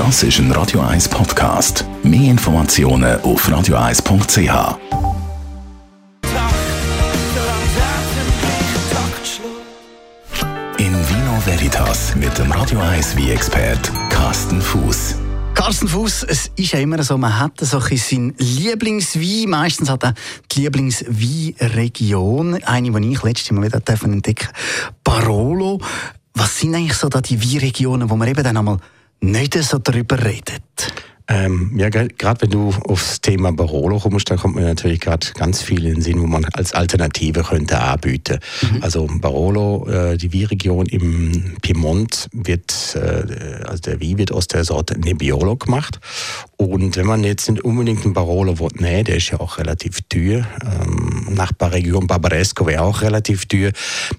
Das ist ein Radio 1 Podcast. Mehr Informationen auf radio1.ch. In Vino Veritas mit dem Radio 1 wie expert Carsten Fuß. Carsten Fuß, es ist ja immer so, man hat so ein seinen Lieblingswein. Meistens hat er die Lieblingsweinregion. Eine, die ich letztes Mal wieder entdecken Barolo. Was sind eigentlich so die Weinregionen, wo man eben dann einmal nicht so darüber redet? Ähm, ja, gerade wenn du aufs Thema Barolo kommst, dann kommt mir natürlich gerade ganz viel in den Sinn, wo man als Alternative könnte anbieten. Mhm. Also Barolo, äh, die Weinregion im Piemont wird, äh, also der Wein wird aus der Sorte Nebbiolo gemacht. Und wenn man jetzt nicht unbedingt einen Barolo will, nee, der ist ja auch relativ teuer. Ähm, Nachbarregion Barbaresco wäre auch relativ teuer.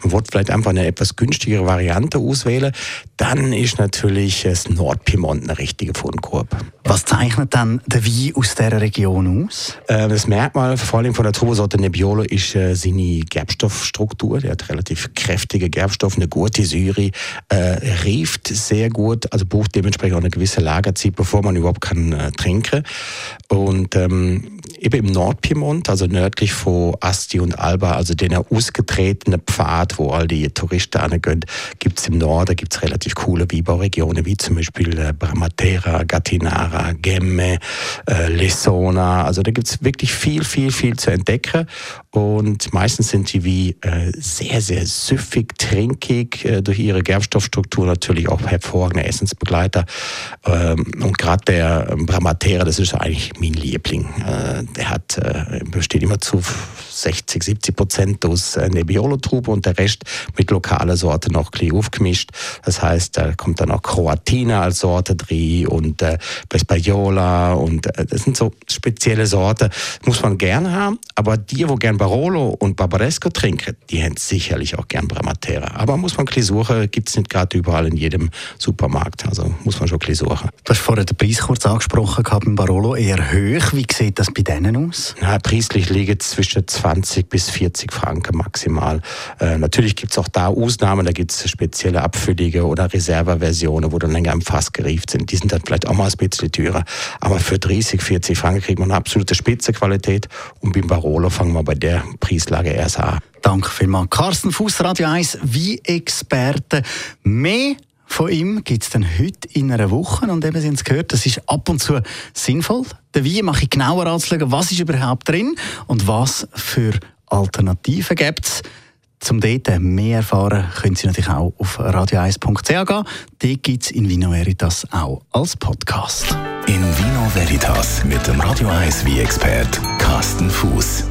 Man wird vielleicht einfach eine etwas günstigere Variante auswählen. Dann ist natürlich das Nordpiemont eine richtige Fundgrube. Was zeichnet dann der Wein aus dieser Region aus? Äh, das Merkmal vor allem von der Turbosorte Nebbiolo ist äh, seine Gerbstoffstruktur. Der hat relativ kräftige Gerbstoffe, eine gute Säure, äh, rieft sehr gut, also braucht dementsprechend auch eine gewisse Lagerzeit, bevor man überhaupt kann äh, trinken. Und ähm, eben im Nordpiemont, also nördlich von Asti und Alba, also den ausgetretenen Pfad, wo all die Touristen angehen, gibt es im Norden gibt's relativ coole Weinbauregionen, wie zum Beispiel äh, Bramatera, Gattinara, Gemme, äh, Lesona. Also da gibt es wirklich viel, viel, viel zu entdecken. Und meistens sind die wie äh, sehr, sehr süffig, trinkig, äh, durch ihre Gerbstoffstruktur natürlich auch hervorragende Essensbegleiter. Ähm, und gerade der Bramatera, das ist eigentlich mein Liebling. Äh, der hat, äh, besteht immer zu 60, 70 Prozent aus äh, Nebbiolo-Trube und der Rest mit lokaler Sorte noch ein aufgemischt. Das heißt, da kommt dann auch Croatina als Sorte drin und äh, Vespaiola und äh, das sind so spezielle Sorten. Muss man gerne haben, aber die, wo gern Barolo und Barbaresco trinken, die haben sicherlich auch gern Bramatera. Aber muss man ein suchen, gibt es nicht gerade überall in jedem Supermarkt. Also muss man schon ein suchen. Du hast vorher den Preis kurz angesprochen, gehabt, Barolo eher hoch. Wie sieht das bei denen aus? Na, preislich liegt es zwischen 20 bis 40 Franken maximal. Äh, natürlich gibt es auch da Ausnahmen, da gibt es spezielle Abfüllige oder Reserveversionen, wo dann länger im Fass gerieft sind. Die sind dann vielleicht auch mal ein bisschen teurer. Aber für 30, 40 Franken kriegt man eine absolute Spitzenqualität. Und beim Barolo fangen wir bei der Preislage erst an. Danke vielmals. Carsten Fuß, Radio 1, wie Experte. Mehr von ihm gibt es dann heute in einer Woche. Und eben, Sie haben es gehört, das ist ab und zu sinnvoll. Wein mache ich genauer anzuschauen, was ist überhaupt drin und was für Alternativen gibt es. Zum dort mehr erfahren, können Sie natürlich auch auf radio1.ch gehen. Dort gibt es in Vino Veritas auch als Podcast. In Vino Veritas mit dem Radio 1 wie expert Carsten Fuß.